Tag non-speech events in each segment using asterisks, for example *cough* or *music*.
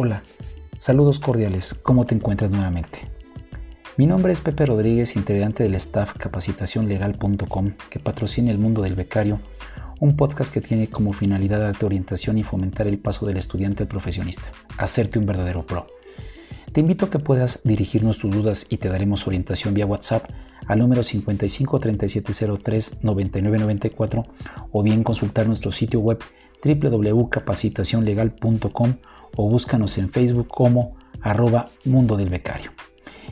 Hola, saludos cordiales, ¿cómo te encuentras nuevamente? Mi nombre es Pepe Rodríguez, integrante del staff capacitacionlegal.com que patrocina El Mundo del Becario, un podcast que tiene como finalidad darte orientación y fomentar el paso del estudiante al profesionista, hacerte un verdadero pro. Te invito a que puedas dirigirnos tus dudas y te daremos orientación vía WhatsApp al número 55 3703 9994 o bien consultar nuestro sitio web www.capacitacionlegal.com o búscanos en Facebook como arroba mundo del becario.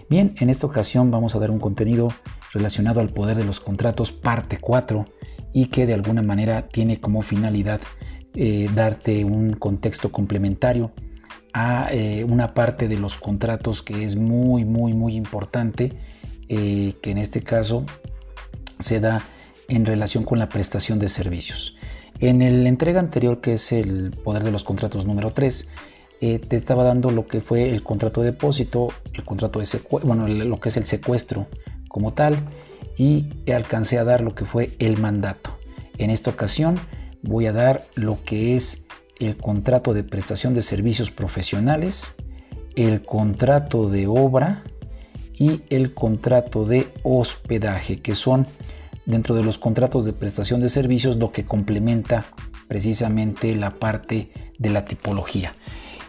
Bien, en esta ocasión vamos a dar un contenido relacionado al poder de los contratos parte 4 y que de alguna manera tiene como finalidad eh, darte un contexto complementario a eh, una parte de los contratos que es muy muy muy importante eh, que en este caso se da en relación con la prestación de servicios. En la entrega anterior, que es el poder de los contratos número 3, eh, te estaba dando lo que fue el contrato de depósito, el contrato de secuestro, bueno, lo que es el secuestro como tal, y alcancé a dar lo que fue el mandato. En esta ocasión voy a dar lo que es el contrato de prestación de servicios profesionales, el contrato de obra y el contrato de hospedaje, que son dentro de los contratos de prestación de servicios lo que complementa precisamente la parte de la tipología.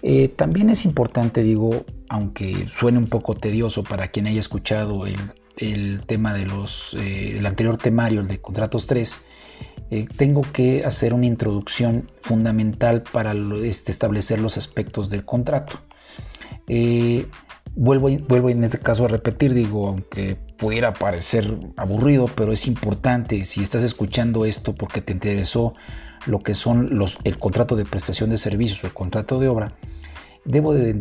Eh, también es importante, digo, aunque suene un poco tedioso para quien haya escuchado el, tema de eh, el anterior temario, el de contratos 3, eh, tengo que hacer una introducción fundamental para este, establecer los aspectos del contrato. vuelvo, vuelvo en este caso a repetir, digo, aunque pudiera parecer aburrido, pero es importante si estás escuchando esto porque te interesó lo que son los, el contrato de prestación de servicios o el contrato de obra, debo de,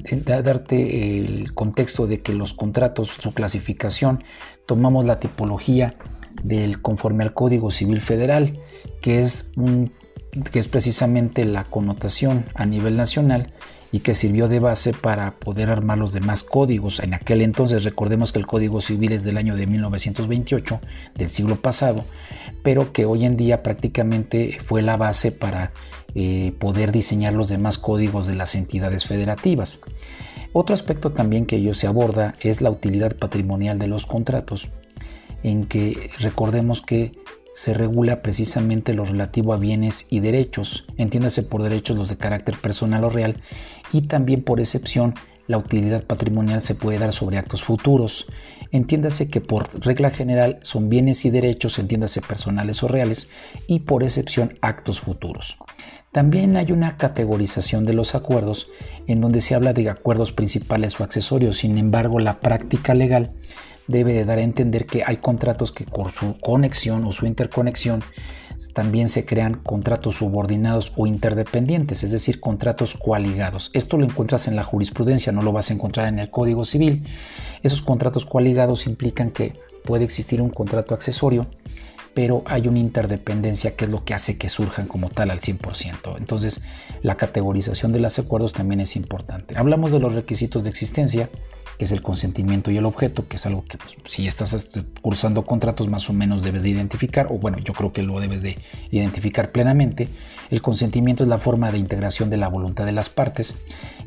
darte el contexto de que los contratos, su clasificación, tomamos la tipología del conforme al Código Civil Federal, que es, que es precisamente la connotación a nivel nacional y que sirvió de base para poder armar los demás códigos. En aquel entonces recordemos que el Código Civil es del año de 1928, del siglo pasado, pero que hoy en día prácticamente fue la base para eh, poder diseñar los demás códigos de las entidades federativas. Otro aspecto también que ello se aborda es la utilidad patrimonial de los contratos, en que recordemos que se regula precisamente lo relativo a bienes y derechos, entiéndase por derechos los de carácter personal o real, y también por excepción la utilidad patrimonial se puede dar sobre actos futuros. Entiéndase que por regla general son bienes y derechos, entiéndase personales o reales, y por excepción actos futuros. También hay una categorización de los acuerdos en donde se habla de acuerdos principales o accesorios, sin embargo la práctica legal debe de dar a entender que hay contratos que por su conexión o su interconexión también se crean contratos subordinados o interdependientes, es decir, contratos coaligados. Esto lo encuentras en la jurisprudencia, no lo vas a encontrar en el Código Civil. Esos contratos coaligados implican que puede existir un contrato accesorio, pero hay una interdependencia que es lo que hace que surjan como tal al 100%. Entonces, la categorización de los acuerdos también es importante. Hablamos de los requisitos de existencia, que es el consentimiento y el objeto, que es algo que pues, si estás este, cursando contratos más o menos debes de identificar, o bueno, yo creo que lo debes de identificar plenamente. El consentimiento es la forma de integración de la voluntad de las partes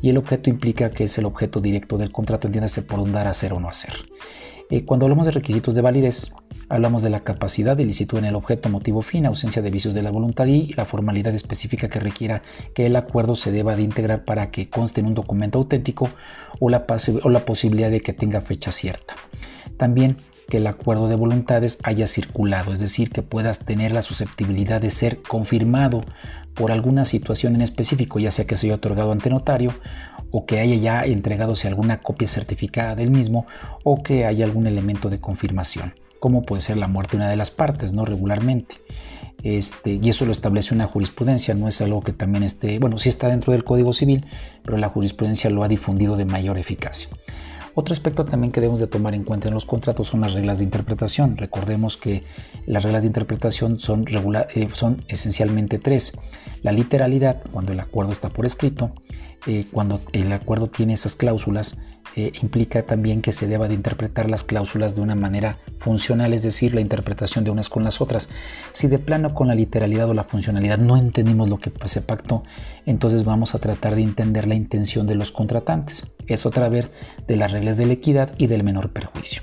y el objeto implica que es el objeto directo del contrato, entiéndase por un dar, hacer o no hacer. Eh, cuando hablamos de requisitos de validez, hablamos de la capacidad de licitud en el objeto, motivo fin, ausencia de vicios de la voluntad y la formalidad específica que requiera que el acuerdo se deba de integrar para que conste en un documento auténtico o la, o la posibilidad de que tenga fecha cierta. También que el acuerdo de voluntades haya circulado, es decir, que puedas tener la susceptibilidad de ser confirmado por alguna situación en específico, ya sea que se haya otorgado ante notario o que haya ya entregado alguna copia certificada del mismo o que haya algún elemento de confirmación, como puede ser la muerte de una de las partes, no regularmente. Este, y eso lo establece una jurisprudencia, no es algo que también esté, bueno, sí está dentro del Código Civil, pero la jurisprudencia lo ha difundido de mayor eficacia. Otro aspecto también que debemos de tomar en cuenta en los contratos son las reglas de interpretación. Recordemos que las reglas de interpretación son, eh, son esencialmente tres. La literalidad, cuando el acuerdo está por escrito, eh, cuando el acuerdo tiene esas cláusulas, eh, implica también que se deba de interpretar las cláusulas de una manera funcional, es decir, la interpretación de unas con las otras. Si de plano con la literalidad o la funcionalidad no entendimos lo que se pactó, entonces vamos a tratar de entender la intención de los contratantes. Eso a través de las reglas de la equidad y del menor perjuicio.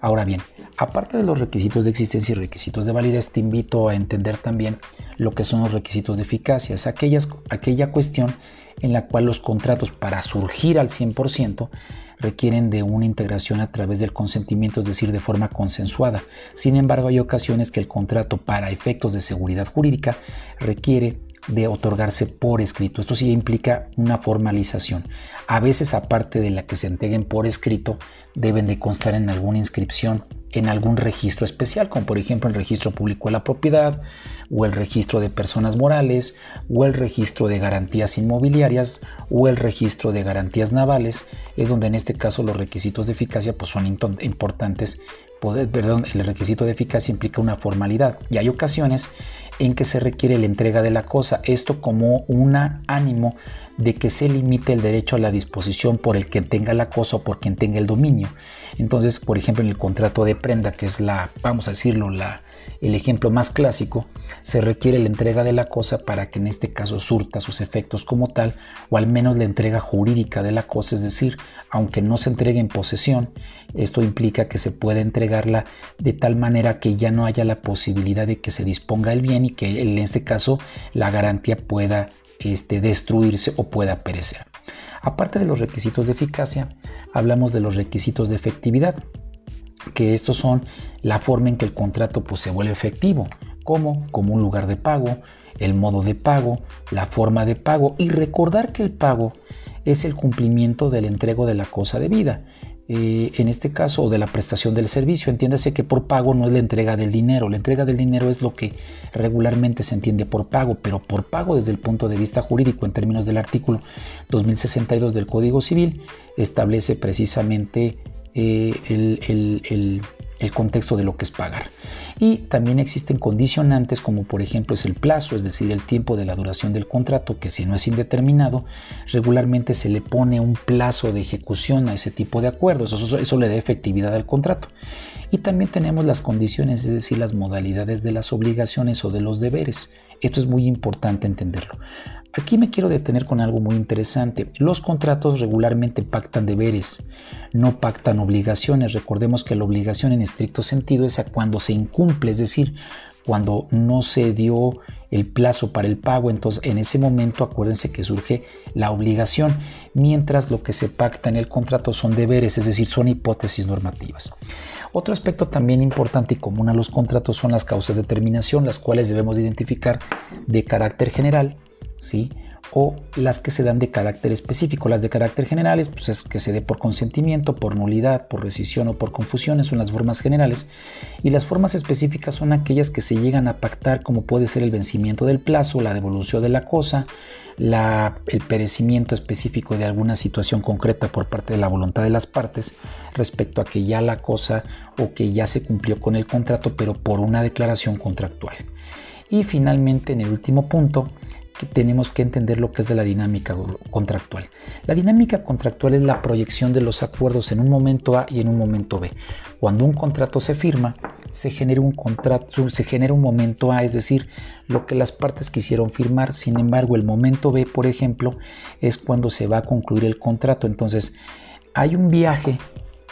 Ahora bien, aparte de los requisitos de existencia y requisitos de validez, te invito a entender también lo que son los requisitos de eficacia. Es aquella cuestión en la cual los contratos para surgir al 100% requieren de una integración a través del consentimiento, es decir, de forma consensuada. Sin embargo, hay ocasiones que el contrato para efectos de seguridad jurídica requiere de otorgarse por escrito. Esto sí implica una formalización. A veces, aparte de la que se entreguen por escrito, deben de constar en alguna inscripción en algún registro especial, como por ejemplo el registro público de la propiedad, o el registro de personas morales, o el registro de garantías inmobiliarias, o el registro de garantías navales, es donde en este caso los requisitos de eficacia pues, son importantes. perdón, el requisito de eficacia implica una formalidad y hay ocasiones en que se requiere la entrega de la cosa, esto como un ánimo de que se limite el derecho a la disposición por el que tenga la cosa o por quien tenga el dominio. Entonces, por ejemplo, en el contrato de prenda, que es la, vamos a decirlo, la, el ejemplo más clásico, se requiere la entrega de la cosa para que en este caso surta sus efectos como tal, o al menos la entrega jurídica de la cosa, es decir, aunque no se entregue en posesión, esto implica que se pueda entregarla de tal manera que ya no haya la posibilidad de que se disponga el bien y que en este caso la garantía pueda este, destruirse o pueda perecer. Aparte de los requisitos de eficacia, hablamos de los requisitos de efectividad, que estos son la forma en que el contrato pues, se vuelve efectivo, como como un lugar de pago, el modo de pago, la forma de pago y recordar que el pago es el cumplimiento del entrego de la cosa de vida. Eh, en este caso, o de la prestación del servicio. Entiéndase que por pago no es la entrega del dinero. La entrega del dinero es lo que regularmente se entiende por pago, pero por pago desde el punto de vista jurídico, en términos del artículo 2062 del Código Civil, establece precisamente eh, el, contexto de lo que es pagar. Y también existen condicionantes como por ejemplo es el plazo, es decir, el tiempo de la duración del contrato, que si no es indeterminado, regularmente se le pone un plazo de ejecución a ese tipo de acuerdos, eso, eso le da efectividad al contrato. Y también tenemos las condiciones, es decir, las modalidades de las obligaciones o de los deberes. Esto es muy importante entenderlo. Aquí me quiero detener con algo muy interesante. Los contratos regularmente pactan deberes, no pactan obligaciones. Recordemos que la obligación en estricto sentido es a cuando se incumple, es decir, cuando no se dio el plazo para el pago, entonces en ese momento acuérdense que surge la obligación, mientras lo que se pacta en el contrato son deberes, es decir, son hipótesis normativas. Otro aspecto también importante y común a los contratos son las causas de terminación, las cuales debemos identificar de carácter general o las que se dan de carácter específico. Las de carácter generales, pues es que se dé por consentimiento, por nulidad, por rescisión o por confusión, son las formas generales. Y las formas específicas son aquellas que se llegan a pactar, como puede ser el vencimiento del plazo, la devolución de la cosa, el perecimiento específico de alguna situación concreta por parte de la voluntad de las partes respecto a que ya la cosa o que ya se cumplió con el contrato, pero por una declaración contractual. Y finalmente, en el último punto, tenemos que entender lo que es de la dinámica contractual. La dinámica contractual es la proyección de los acuerdos en un momento A y en un momento B. Cuando un contrato se firma, se genera un contrato, se genera un momento A, es decir, lo que las partes quisieron firmar. Sin embargo, el momento B, por ejemplo, es cuando se va a concluir el contrato. Entonces, hay un viaje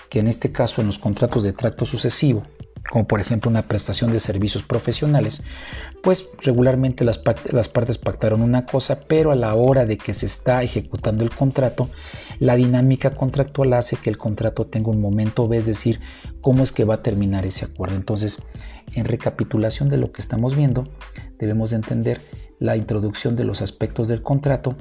que en este caso en los contratos de tracto sucesivo como por ejemplo una prestación de servicios profesionales, pues regularmente las, partes pactaron una cosa, pero a la hora de que se está ejecutando el contrato, la dinámica contractual hace que el contrato tenga un momento B, es decir, cómo es que va a terminar ese acuerdo. Entonces, en recapitulación de lo que estamos viendo, debemos entender la introducción de los aspectos del contrato,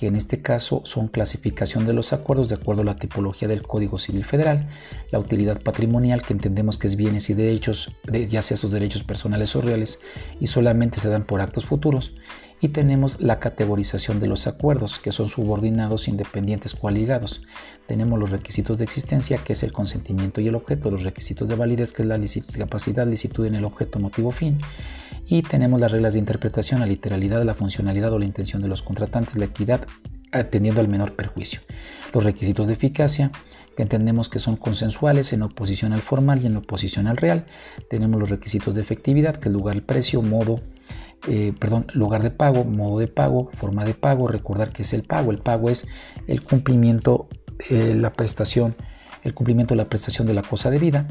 que en este caso son clasificación de los acuerdos de acuerdo a la tipología del Código Civil Federal, la utilidad patrimonial, que entendemos que es bienes y derechos, ya sea sus derechos personales o reales, y solamente se dan por actos futuros, y tenemos la categorización de los acuerdos, que son subordinados, independientes, coaligados. Tenemos los requisitos de existencia, que es el consentimiento y el objeto, los requisitos de validez, que es la capacidad, licitud en el objeto, motivo, fin. Y tenemos las reglas de interpretación, la literalidad, la funcionalidad o la intención de los contratantes, la equidad atendiendo al menor perjuicio. Los requisitos de eficacia, que entendemos que son consensuales en oposición al formal y en oposición al real. Tenemos los requisitos de efectividad, que es lugar, precio, modo, eh, perdón, lugar de pago, modo de pago, forma de pago, recordar que es el pago. El pago es el cumplimiento, de la prestación, el cumplimiento de la prestación de la cosa debida,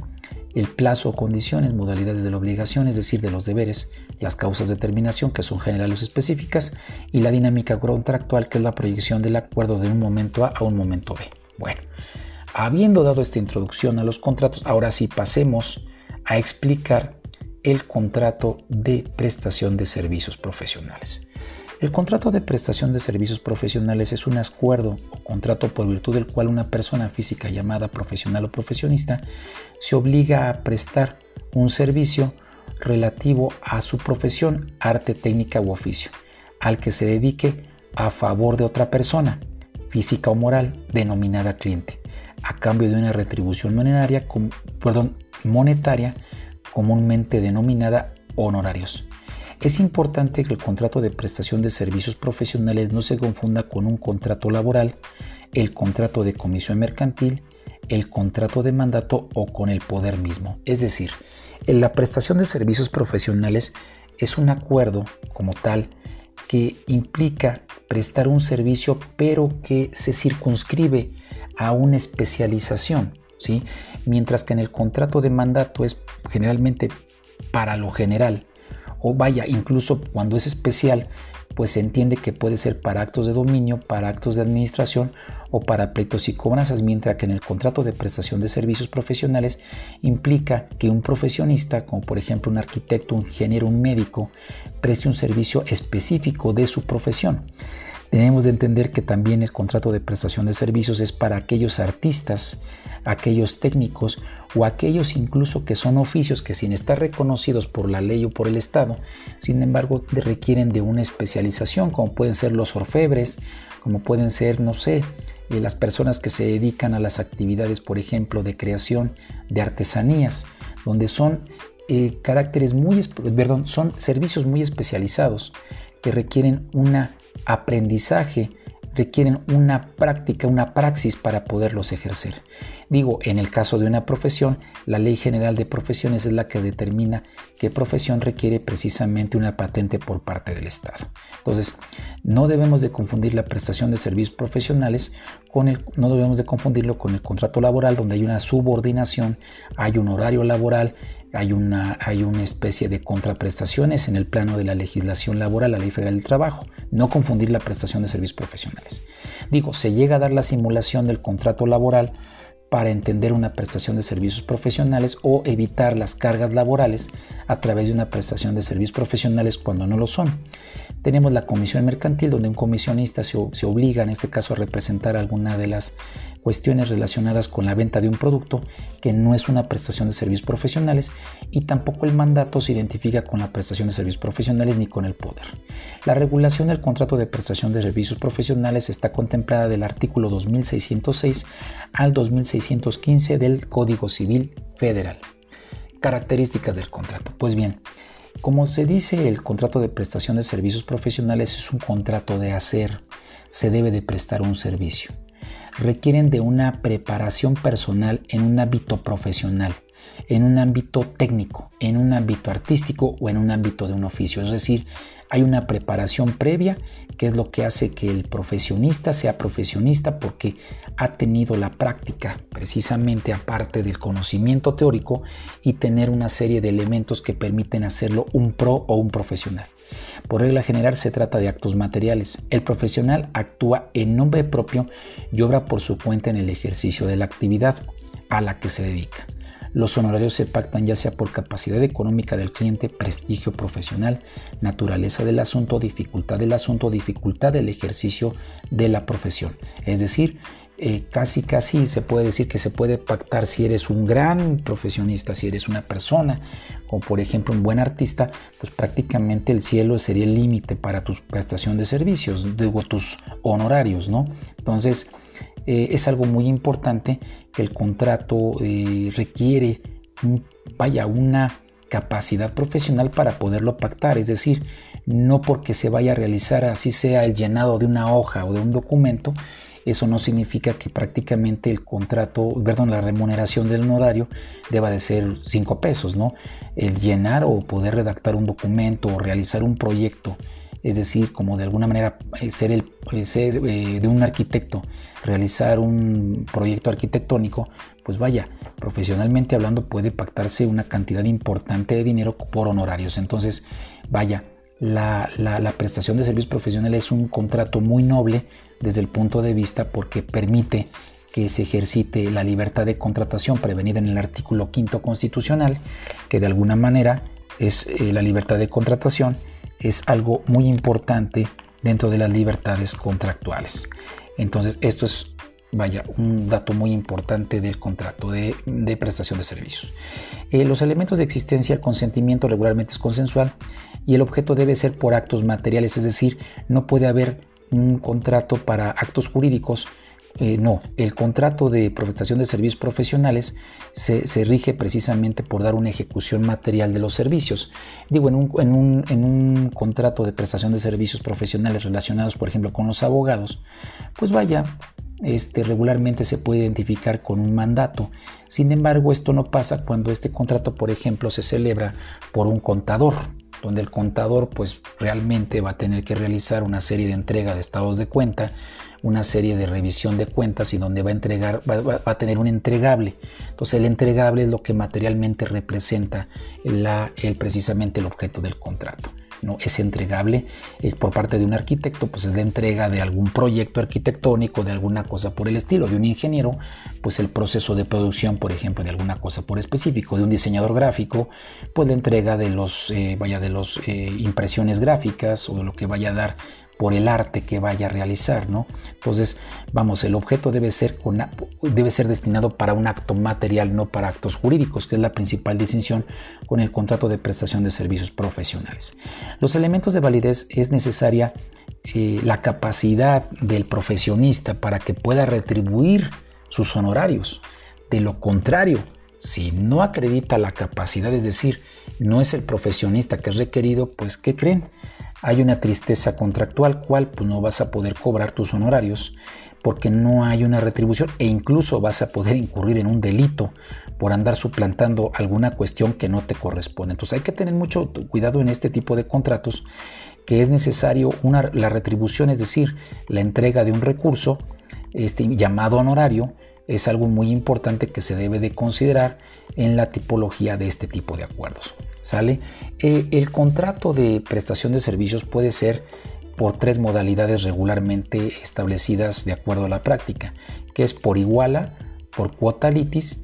el plazo condiciones, modalidades de la obligación, es decir, de los deberes, las causas de terminación, que son generales o específicas, y la dinámica contractual, que es la proyección del acuerdo de un momento A a un momento B. Bueno, habiendo dado esta introducción a los contratos, ahora sí pasemos a explicar el contrato de prestación de servicios profesionales. El contrato de prestación de servicios profesionales es un acuerdo o contrato por virtud del cual una persona física llamada profesional o profesionista se obliga a prestar un servicio relativo a su profesión, arte, técnica u oficio, al que se dedique a favor de otra persona, física o moral, denominada cliente, a cambio de una retribución monetaria, monetaria comúnmente denominada honorarios. Es importante que el contrato de prestación de servicios profesionales no se confunda con un contrato laboral, el contrato de comisión mercantil, el contrato de mandato o con el poder mismo. Es decir, en la prestación de servicios profesionales es un acuerdo como tal que implica prestar un servicio pero que se circunscribe a una especialización, Mientras que en el contrato de mandato es generalmente para lo general o vaya, incluso cuando es especial, pues se entiende que puede ser para actos de dominio, para actos de administración o para pleitos y cobranzas, mientras que en el contrato de prestación de servicios profesionales implica que un profesionista, como por ejemplo un arquitecto, un ingeniero, un médico, preste un servicio específico de su profesión. Tenemos de entender que también el contrato de prestación de servicios es para aquellos artistas, aquellos técnicos o aquellos incluso que son oficios que sin estar reconocidos por la ley o por el Estado, sin embargo requieren de una especialización, como pueden ser los orfebres, como pueden ser, no sé, eh, las personas que se dedican a las actividades, por ejemplo, de creación de artesanías, donde son eh, caracteres muy, perdón, son servicios muy especializados que requieren un aprendizaje, requieren una práctica, una praxis para poderlos ejercer. Digo, en el caso de una profesión, la Ley General de Profesiones es la que determina qué profesión requiere precisamente una patente por parte del Estado. Entonces, no debemos de confundir la prestación de servicios profesionales con el, no debemos de confundirlo con el contrato laboral, donde hay una subordinación, hay un horario laboral, hay una, hay una especie de contraprestaciones en el plano de la legislación laboral, la Ley Federal del Trabajo. No confundir la prestación de servicios profesionales. Digo, se llega a dar la simulación del contrato laboral para entender una prestación de servicios profesionales o evitar las cargas laborales a través de una prestación de servicios profesionales cuando no lo son. Tenemos la comisión mercantil donde un comisionista se, se obliga en este caso a representar alguna de las cuestiones relacionadas con la venta de un producto que no es una prestación de servicios profesionales y tampoco el mandato se identifica con la prestación de servicios profesionales ni con el poder. La regulación del contrato de prestación de servicios profesionales está contemplada del artículo 2606 al 2615 del Código Civil Federal. Características del contrato. Pues bien, como se dice, el contrato de prestación de servicios profesionales es un contrato de hacer, se debe de prestar un servicio requieren de una preparación personal en un ámbito profesional, en un ámbito técnico, en un ámbito artístico o en un ámbito de un oficio. Es decir, hay una preparación previa que es lo que hace que el profesionista sea profesionista porque ha tenido la práctica precisamente aparte del conocimiento teórico y tener una serie de elementos que permiten hacerlo un pro o un profesional. Por regla general se trata de actos materiales. El profesional actúa en nombre propio y obra por su cuenta en el ejercicio de la actividad a la que se dedica. Los honorarios se pactan ya sea por capacidad económica del cliente, prestigio profesional, naturaleza del asunto, dificultad del asunto, dificultad del ejercicio de la profesión. Es decir, eh, casi casi se puede decir que se puede pactar si eres un gran profesionista, si eres una persona, como por ejemplo un buen artista, pues prácticamente el cielo sería el límite para tu prestación de servicios, digo tus honorarios, ¿no? Entonces eh, es algo muy importante que el contrato eh, requiere, vaya, una capacidad profesional para poderlo pactar, es decir, no porque se vaya a realizar así sea el llenado de una hoja o de un documento, eso no significa que prácticamente el contrato, perdón, la remuneración del honorario deba de ser 5 pesos, ¿no? El llenar o poder redactar un documento o realizar un proyecto, es decir, como de alguna manera eh, ser, el, eh, ser eh, de un arquitecto, realizar un proyecto arquitectónico, pues vaya, profesionalmente hablando puede pactarse una cantidad importante de dinero por honorarios. Entonces, vaya, la, la, prestación de servicios profesionales es un contrato muy noble desde el punto de vista porque permite que se ejercite la libertad de contratación prevenida en el artículo quinto constitucional, que de alguna manera es la libertad de contratación, es algo muy importante dentro de las libertades contractuales. Entonces, esto es, vaya, un dato muy importante del contrato de, prestación de servicios. Eh, los elementos de existencia, el consentimiento regularmente es consensual y el objeto debe ser por actos materiales, es decir, no puede haber un contrato para actos jurídicos. Eh, no, el contrato de prestación de servicios profesionales se, rige precisamente por dar una ejecución material de los servicios. Digo, en un, en, un, contrato de prestación de servicios profesionales relacionados, por ejemplo, con los abogados, pues vaya, este, regularmente se puede identificar con un mandato. Sin embargo, esto no pasa cuando este contrato, por ejemplo, se celebra por un contador donde el contador pues realmente va a tener que realizar una serie de entrega de estados de cuenta, una serie de revisión de cuentas y donde va a entregar, va, a tener un entregable. Entonces el entregable es lo que materialmente representa el, precisamente el objeto del contrato. ¿no? es entregable eh, por parte de un arquitecto, pues es la entrega de algún proyecto arquitectónico, de alguna cosa por el estilo, de un ingeniero, pues el proceso de producción, por ejemplo, de alguna cosa por específico, de un diseñador gráfico, pues la entrega de los, eh, vaya, de los eh, impresiones gráficas o de lo que vaya a dar por el arte que vaya a realizar, ¿no? Entonces, vamos, el objeto debe ser, debe ser destinado para un acto material, no para actos jurídicos, que es la principal distinción con el contrato de prestación de servicios profesionales. Los elementos de validez es necesaria eh, la capacidad del profesionista para que pueda retribuir sus honorarios. De lo contrario, si no acredita la capacidad, es decir, no es el profesionista que es requerido, pues ¿qué creen? Hay una tristeza contractual, cual pues no vas a poder cobrar tus honorarios porque no hay una retribución e incluso vas a poder incurrir en un delito por andar suplantando alguna cuestión que no te corresponde. Entonces hay que tener mucho cuidado en este tipo de contratos que es necesario una, la retribución, es decir, la entrega de un recurso este, llamado honorario, es algo muy importante que se debe de considerar en la tipología de este tipo de acuerdos. ¿Sale? Eh, el contrato de prestación de servicios puede ser por tres modalidades regularmente establecidas de acuerdo a la práctica, que es por iguala, por cuota litis,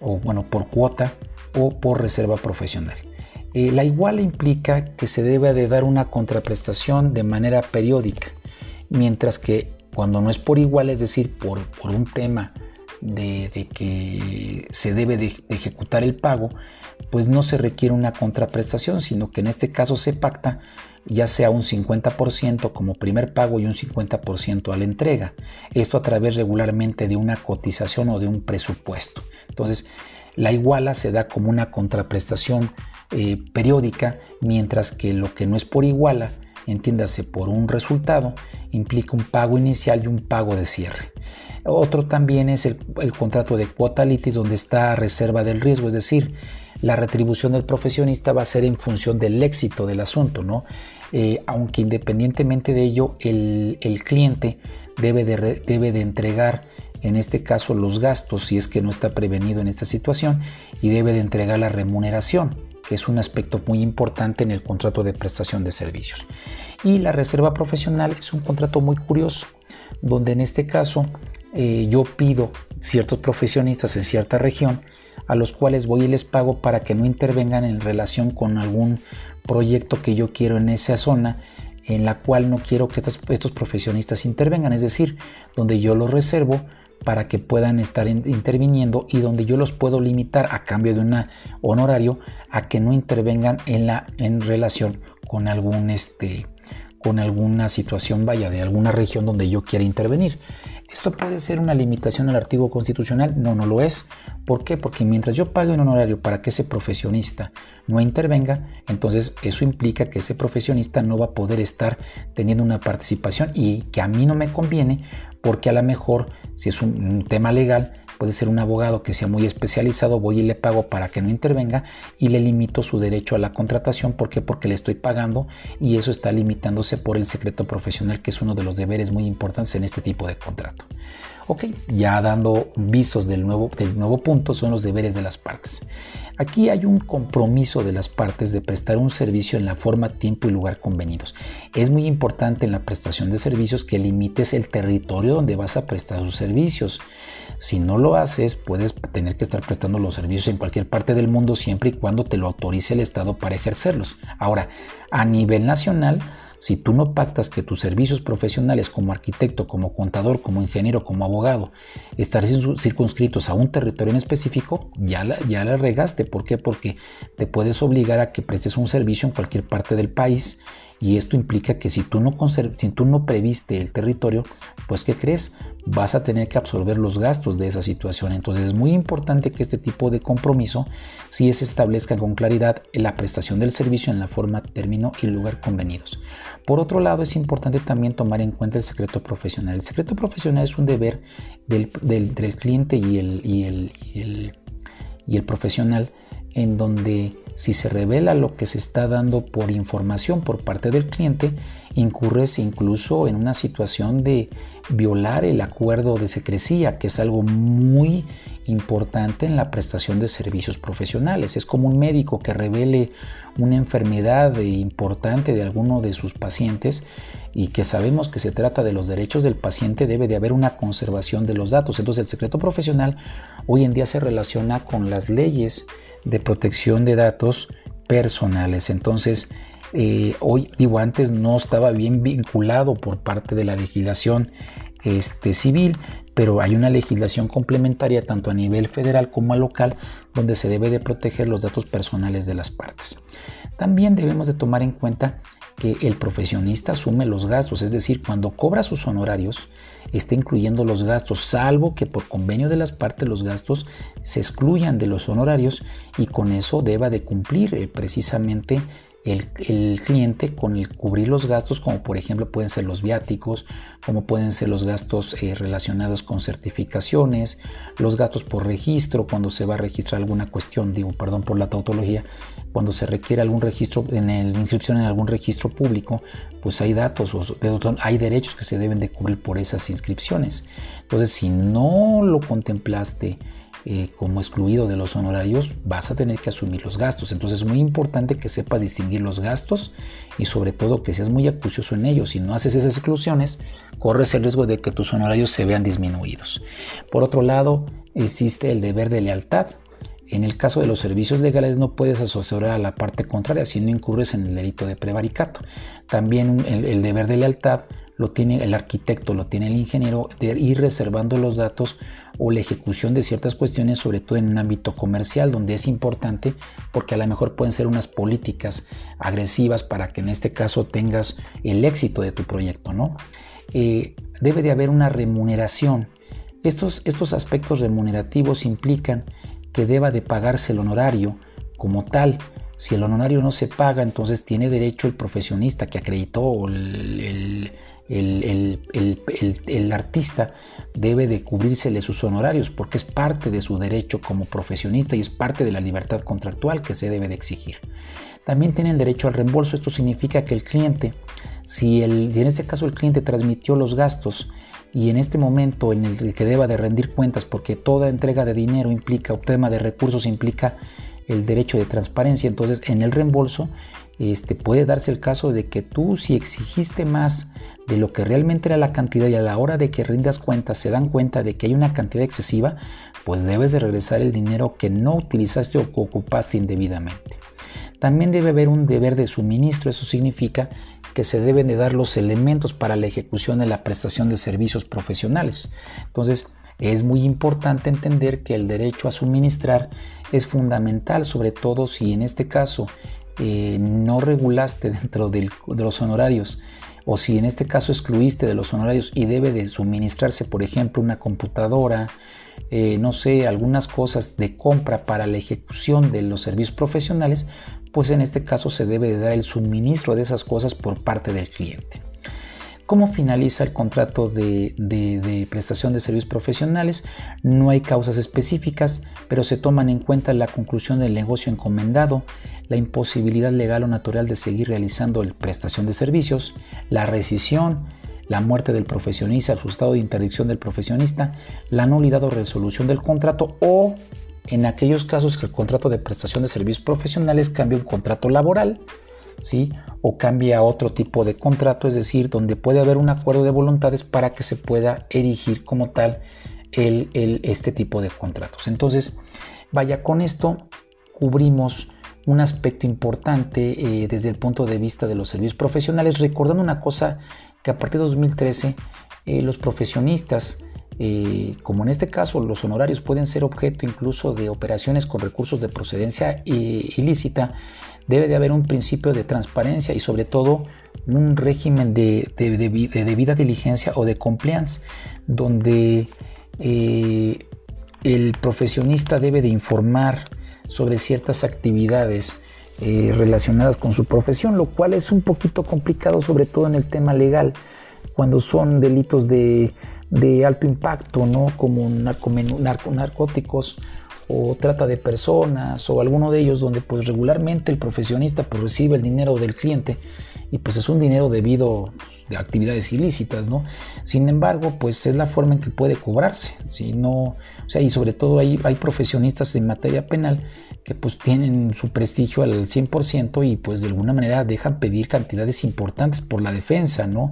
o bueno, por cuota o por reserva profesional. Eh, la iguala implica que se debe de dar una contraprestación de manera periódica, mientras que cuando no es por igual, es decir, por, por un tema de, que se debe de ejecutar el pago, pues no se requiere una contraprestación, sino que en este caso se pacta ya sea un 50% como primer pago y un 50% a la entrega. Esto a través regularmente de una cotización o de un presupuesto. Entonces, la iguala se da como una contraprestación eh, periódica, mientras que lo que no es por iguala, entiéndase por un resultado, implica un pago inicial y un pago de cierre. Otro también es el, contrato de cuota litis donde está reserva del riesgo, es decir, la retribución del profesionista va a ser en función del éxito del asunto, ¿no? Eh, aunque independientemente de ello, el, cliente debe de, debe de entregar en este caso los gastos si es que no está prevenido en esta situación y debe de entregar la remuneración, que es un aspecto muy importante en el contrato de prestación de servicios. Y la reserva profesional es un contrato muy curioso, donde en este caso eh, yo pido ciertos profesionistas en cierta región a los cuales voy y les pago para que no intervengan en relación con algún proyecto que yo quiero en esa zona en la cual no quiero que estos, profesionistas intervengan, es decir, donde yo los reservo para que puedan estar interviniendo y donde yo los puedo limitar a cambio de un honorario a que no intervengan en, la, en relación con algún este con alguna situación vaya de alguna región donde yo quiera intervenir. ¿Esto puede ser una limitación al artículo constitucional? No, no lo es. ¿Por qué? Porque mientras yo pague un honorario para que ese profesionista no intervenga, entonces eso implica que ese profesionista no va a poder estar teniendo una participación y que a mí no me conviene porque a lo mejor, si es un, tema legal, puede ser un abogado que sea muy especializado, voy y le pago para que no intervenga y le limito su derecho a la contratación. ¿Por qué? Porque le estoy pagando y eso está limitándose por el secreto profesional, que es uno de los deberes muy importantes en este tipo de contrato. Ok, ya dando vistos del nuevo, del nuevo punto son los deberes de las partes. Aquí hay un compromiso de las partes de prestar un servicio en la forma, tiempo y lugar convenidos. Es muy importante en la prestación de servicios que limites el territorio donde vas a prestar sus servicios. Si no lo haces, puedes tener que estar prestando los servicios en cualquier parte del mundo siempre y cuando te lo autorice el Estado para ejercerlos. Ahora, a nivel nacional, si tú no pactas que tus servicios profesionales como arquitecto, como contador, como ingeniero, como abogado, están circunscritos a un territorio en específico, ya la, ya regaste. ¿Por qué? Porque te puedes obligar a que prestes un servicio en cualquier parte del país y esto implica que si tú no, si tú no previste el territorio, pues ¿qué crees? Vas a tener que absorber los gastos de esa situación. Entonces es muy importante que este tipo de compromiso sí se establezca con claridad en la prestación del servicio en la forma, término y lugar convenidos. Por otro lado, es importante también tomar en cuenta el secreto profesional. El secreto profesional es un deber del, del, cliente y el, y el, y el, y el profesional en donde si se revela lo que se está dando por información por parte del cliente, incurres incluso en una situación de violar el acuerdo de secrecía, que es algo muy importante en la prestación de servicios profesionales. Es como un médico que revele una enfermedad importante de alguno de sus pacientes y que sabemos que se trata de los derechos del paciente, debe de haber una conservación de los datos. Entonces el secreto profesional hoy en día se relaciona con las leyes de protección de datos personales. Entonces, eh, hoy, digo, antes no estaba bien vinculado por parte de la legislación este, civil, pero hay una legislación complementaria tanto a nivel federal como a local donde se debe de proteger los datos personales de las partes. También debemos de tomar en cuenta que el profesionista asume los gastos, es decir, cuando cobra sus honorarios, está incluyendo los gastos, salvo que por convenio de las partes los gastos se excluyan de los honorarios y con eso deba de cumplir eh, precisamente el, cliente con el cubrir los gastos, como por ejemplo pueden ser los viáticos, como pueden ser los gastos eh, relacionados con certificaciones, los gastos por registro, cuando se va a registrar alguna cuestión, digo, perdón por la tautología, cuando se requiere algún registro, en la inscripción en algún registro público, pues hay datos o hay derechos que se deben de cubrir por esas inscripciones. Entonces, si no lo contemplaste, eh, como excluido de los honorarios, vas a tener que asumir los gastos. Entonces es muy importante que sepas distinguir los gastos y sobre todo que seas muy acucioso en ellos. Si no haces esas exclusiones, corres el riesgo de que tus honorarios se vean disminuidos. Por otro lado, existe el deber de lealtad. En el caso de los servicios legales no puedes asociar a la parte contraria si no incurres en el delito de prevaricato. También el deber de lealtad lo tiene el arquitecto, lo tiene el ingeniero, de ir reservando los datos o la ejecución de ciertas cuestiones, sobre todo en un ámbito comercial, donde es importante porque a lo mejor pueden ser unas políticas agresivas para que en este caso tengas el éxito de tu proyecto, ¿no? Eh, debe de haber una remuneración. Estos, estos aspectos remunerativos implican que deba de pagarse el honorario como tal. Si el honorario no se paga, entonces tiene derecho el profesionista que acreditó el el, artista debe de cubrírsele sus honorarios porque es parte de su derecho como profesionista y es parte de la libertad contractual que se debe de exigir. También tiene el derecho al reembolso. Esto significa que el cliente, si, el, en este caso el cliente transmitió los gastos y en este momento en el que deba de rendir cuentas, porque toda entrega de dinero implica, o tema de recursos implica el derecho de transparencia, entonces en el reembolso este, puede darse el caso de que tú si exigiste más de lo que realmente era la cantidad y a la hora de que rindas cuentas se dan cuenta de que hay una cantidad excesiva, pues debes de regresar el dinero que no utilizaste o que ocupaste indebidamente. También debe haber un deber de suministro, eso significa que se deben de dar los elementos para la ejecución de la prestación de servicios profesionales. Entonces, es muy importante entender que el derecho a suministrar es fundamental, sobre todo si en este caso eh, no regulaste *laughs* dentro de los honorarios o si en este caso excluiste de los honorarios y debe de suministrarse, por ejemplo, una computadora, eh, no sé, algunas cosas de compra para la ejecución de los servicios profesionales, pues en este caso se debe de dar el suministro de esas cosas por parte del cliente. ¿Cómo finaliza el contrato de, prestación de servicios profesionales? No hay causas específicas, pero se toman en cuenta la conclusión del negocio encomendado, la imposibilidad legal o natural de seguir realizando la prestación de servicios, la rescisión, la muerte del profesionista, su estado de interdicción del profesionista, la nulidad o resolución del contrato o en aquellos casos que el contrato de prestación de servicios profesionales cambia un contrato laboral, o cambia a otro tipo de contrato, es decir, donde puede haber un acuerdo de voluntades para que se pueda erigir como tal el, este tipo de contratos. Entonces, vaya, con esto cubrimos un aspecto importante eh, desde el punto de vista de los servicios profesionales, recordando una cosa que a partir de 2013 eh, los profesionistas, eh, como en este caso los honorarios pueden ser objeto incluso de operaciones con recursos de procedencia ilícita, debe de haber un principio de transparencia y sobre todo un régimen de, debida diligencia o de compliance, donde el profesionista debe de informar sobre ciertas actividades eh, relacionadas con su profesión, lo cual es un poquito complicado, sobre todo en el tema legal, cuando son delitos de, alto impacto, ¿no? como narcóticos o trata de personas o alguno de ellos donde pues regularmente el profesionista pues recibe el dinero del cliente y pues es un dinero debido de actividades ilícitas, ¿no? Sin embargo, pues es la forma en que puede cobrarse, si no, o sea, y sobre todo hay, hay profesionistas en materia penal que pues tienen su prestigio al 100% y pues de alguna manera dejan pedir cantidades importantes por la defensa, ¿no?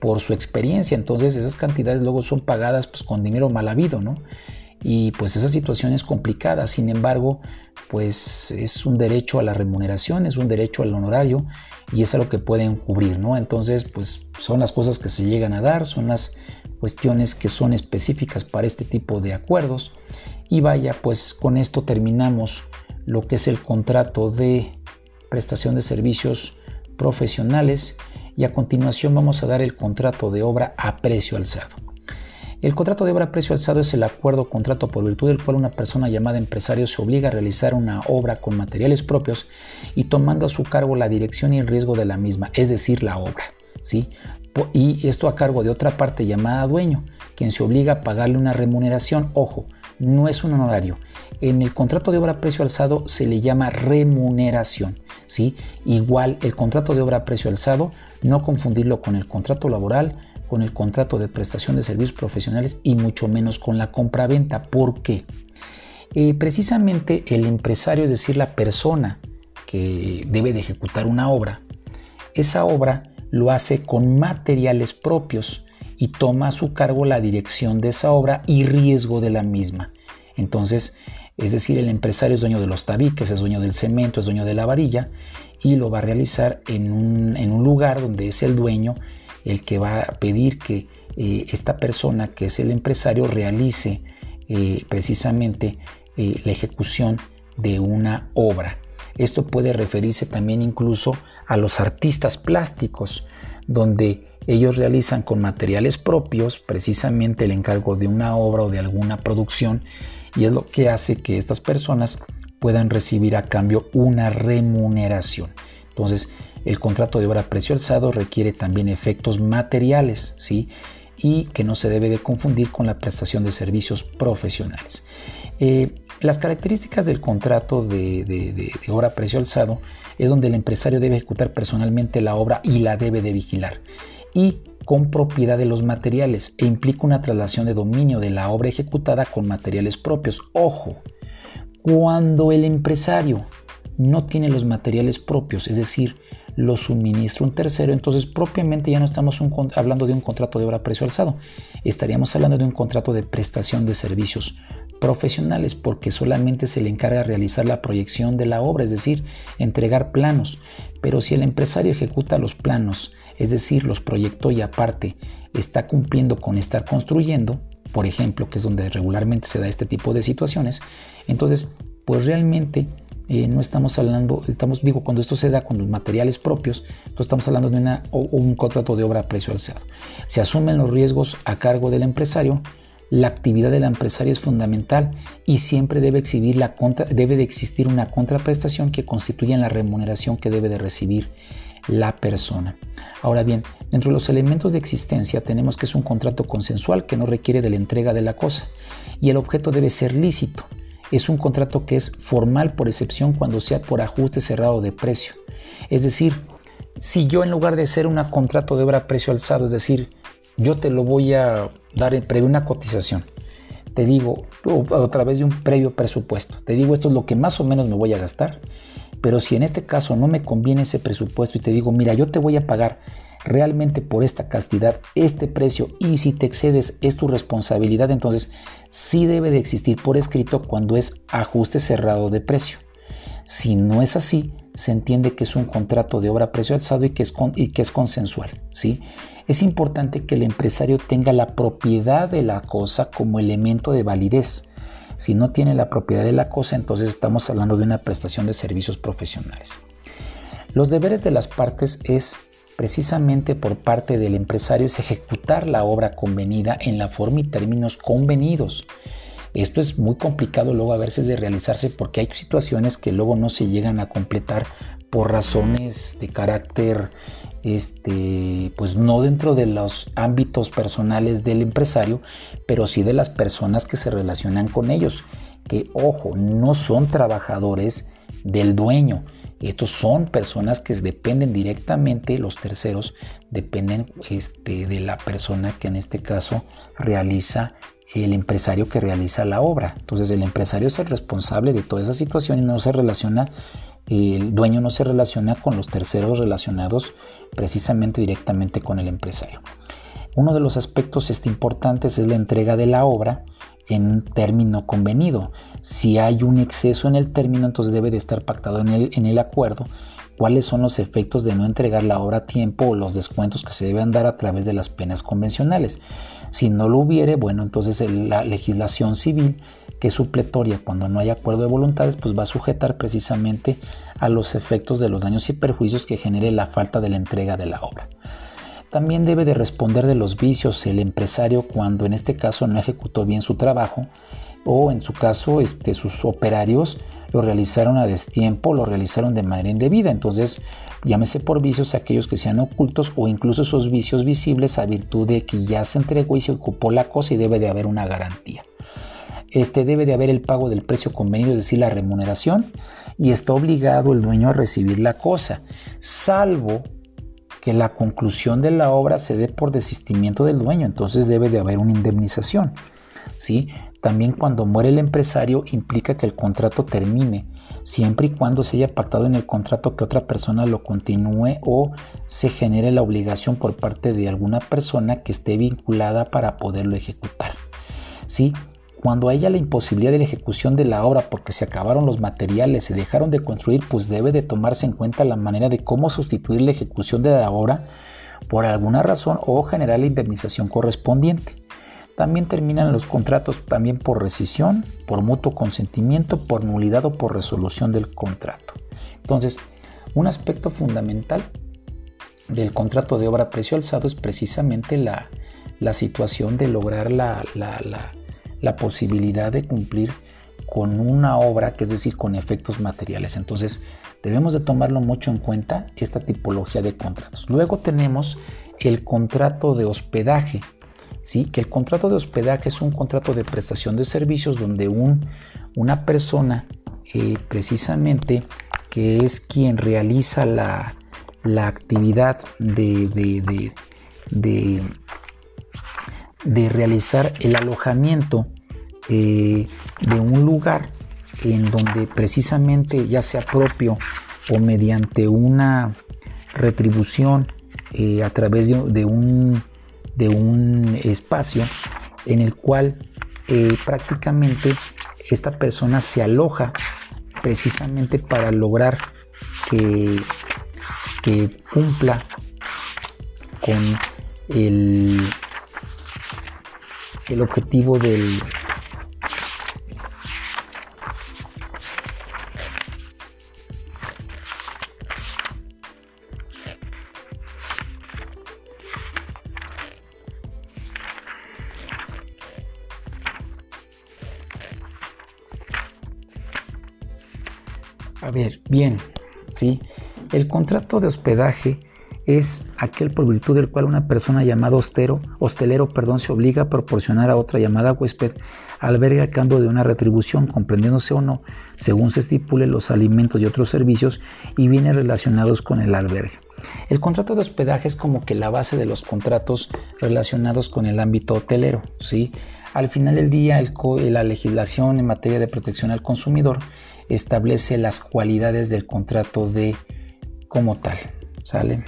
Por su experiencia, entonces esas cantidades luego son pagadas pues con dinero mal habido, ¿no? Y pues esa situación es complicada. Sin embargo, pues es un derecho a la remuneración, es un derecho al honorario y es algo que pueden cubrir, ¿no? Entonces, pues son las cosas que se llegan a dar, son las cuestiones que son específicas para este tipo de acuerdos. Y vaya, pues con esto terminamos lo que es el contrato de prestación de servicios profesionales y a continuación vamos a dar el contrato de obra a precio alzado. El contrato de obra a precio alzado es el acuerdo o contrato por virtud del cual una persona llamada empresario se obliga a realizar una obra con materiales propios y tomando a su cargo la dirección y el riesgo de la misma, es decir, la obra. ¿sí? Y esto a cargo de otra parte llamada dueño, quien se obliga a pagarle una remuneración. Ojo, no es un honorario. En el contrato de obra a precio alzado se le llama remuneración. ¿sí? Igual el contrato de obra a precio alzado, no confundirlo con el contrato laboral, con el contrato de prestación de servicios profesionales y mucho menos con la compra-venta. ¿Por qué? Eh, precisamente el empresario, es decir, la persona que debe de ejecutar una obra, esa obra lo hace con materiales propios y toma a su cargo la dirección de esa obra y riesgo de la misma. Entonces, es decir, el empresario es dueño de los tabiques, es dueño del cemento, es dueño de la varilla y lo va a realizar en un, en un lugar donde es el dueño el que va a pedir que eh, esta persona, que es el empresario, realice eh, precisamente eh, la ejecución de una obra. Esto puede referirse también incluso a los artistas plásticos, donde ellos realizan con materiales propios precisamente el encargo de una obra o de alguna producción y es lo que hace que estas personas puedan recibir a cambio una remuneración. Entonces, el contrato de obra precio alzado requiere también efectos materiales, ¿sí? Y que no se debe de confundir con la prestación de servicios profesionales. Eh, las características del contrato de, obra a precio alzado es donde el empresario debe ejecutar personalmente la obra y la debe de vigilar. Y con propiedad de los materiales e implica una traslación de dominio de la obra ejecutada con materiales propios. Ojo, cuando el empresario no tiene los materiales propios, es decir, lo suministra un tercero, entonces propiamente ya no estamos hablando de un contrato de obra a precio alzado, estaríamos hablando de un contrato de prestación de servicios profesionales porque solamente se le encarga realizar la proyección de la obra, es decir, entregar planos. Pero si el empresario ejecuta los planos, es decir, los proyectó y aparte está cumpliendo con estar construyendo, por ejemplo, que es donde regularmente se da este tipo de situaciones, entonces, pues realmente eh, no estamos hablando, estamos, digo, cuando esto se da con los materiales propios, no estamos hablando de un contrato de obra a precio alzado. Se asumen los riesgos a cargo del empresario, la actividad del empresario es fundamental y siempre debe, exhibir la debe de existir una contraprestación que constituya la remuneración que debe de recibir la persona. Ahora bien, dentro de los elementos de existencia tenemos que es un contrato consensual que no requiere de la entrega de la cosa y el objeto debe ser lícito es un contrato que es formal por excepción cuando sea por ajuste cerrado de precio. Es decir, si yo en lugar de ser un contrato de obra a precio alzado, es decir, yo te lo voy a dar en previo una cotización, te digo, a través de un previo presupuesto, te digo esto es lo que más o menos me voy a gastar, pero si en este caso no me conviene ese presupuesto y te digo, mira, yo te voy a pagar realmente por esta castidad, este precio, y si te excedes es tu responsabilidad, entonces sí debe de existir por escrito cuando es ajuste cerrado de precio. Si no es así, se entiende que es un contrato de obra a precio alzado y que es, y que es consensual. ¿sí? Es importante que el empresario tenga la propiedad de la cosa como elemento de validez. Si no tiene la propiedad de la cosa, entonces estamos hablando de una prestación de servicios profesionales. Los deberes de las partes es precisamente por parte del empresario es ejecutar la obra convenida en la forma y términos convenidos. Esto es muy complicado luego a veces de realizarse porque hay situaciones que luego no se llegan a completar por razones de carácter este pues no dentro de los ámbitos personales del empresario, pero sí de las personas que se relacionan con ellos, que ojo, no son trabajadores del dueño, estos son personas que dependen directamente, los terceros dependen este, de la persona que en este caso realiza el empresario que realiza la obra. Entonces el empresario es el responsable de toda esa situación y no se relaciona, el dueño no se relaciona con los terceros relacionados precisamente directamente con el empresario. Uno de los aspectos este, importantes es la entrega de la obra en un término convenido. Si hay un exceso en el término, entonces debe de estar pactado en el, en el acuerdo cuáles son los efectos de no entregar la obra a tiempo o los descuentos que se deben dar a través de las penas convencionales. Si no lo hubiere, bueno, entonces la legislación civil, que es supletoria cuando no hay acuerdo de voluntades, pues va a sujetar precisamente a los efectos de los daños y perjuicios que genere la falta de la entrega de la obra. También debe de responder de los vicios el empresario cuando en este caso no ejecutó bien su trabajo o en su caso este, sus operarios lo realizaron a destiempo, lo realizaron de manera indebida. Entonces, llámese por vicios aquellos que sean ocultos o incluso esos vicios visibles a virtud de que ya se entregó y se ocupó la cosa y debe de haber una garantía. Este debe de haber el pago del precio convenido, es decir, la remuneración, y está obligado el dueño a recibir la cosa, salvo que la conclusión de la obra se dé por desistimiento del dueño, entonces debe de haber una indemnización. ¿sí? También cuando muere el empresario implica que el contrato termine, siempre y cuando se haya pactado en el contrato que otra persona lo continúe o se genere la obligación por parte de alguna persona que esté vinculada para poderlo ejecutar. ¿sí? Cuando haya la imposibilidad de la ejecución de la obra porque se acabaron los materiales, se dejaron de construir, pues debe de tomarse en cuenta la manera de cómo sustituir la ejecución de la obra por alguna razón o generar la indemnización correspondiente. También terminan los contratos también por rescisión, por mutuo consentimiento, por nulidad o por resolución del contrato. Entonces, un aspecto fundamental del contrato de obra a precio alzado es precisamente la, situación de lograr la, la la posibilidad de cumplir con una obra, que es decir, con efectos materiales. Entonces, debemos de tomarlo mucho en cuenta esta tipología de contratos. Luego tenemos el contrato de hospedaje, ¿sí? Que el contrato de hospedaje es un contrato de prestación de servicios donde un, una persona, eh, precisamente, que es quien realiza la, actividad de, de, de de realizar el alojamiento eh, de un lugar en donde precisamente ya sea propio o mediante una retribución eh, a través de, un, de, un, espacio en el cual eh, prácticamente esta persona se aloja precisamente para lograr que, que cumpla con el el objetivo del, A ver, bien, ¿sí? El contrato de hospedaje es aquel por virtud del cual una persona llamada hostero, hostelero perdón, se obliga a proporcionar a otra llamada huésped albergue a cambio de una retribución, comprendiéndose o no, según se estipule los alimentos y otros servicios y bienes relacionados con el albergue. El contrato de hospedaje es como que la base de los contratos relacionados con el ámbito hotelero, ¿sí? Al final del día, la legislación en materia de protección al consumidor establece las cualidades del contrato de como tal, ¿sale?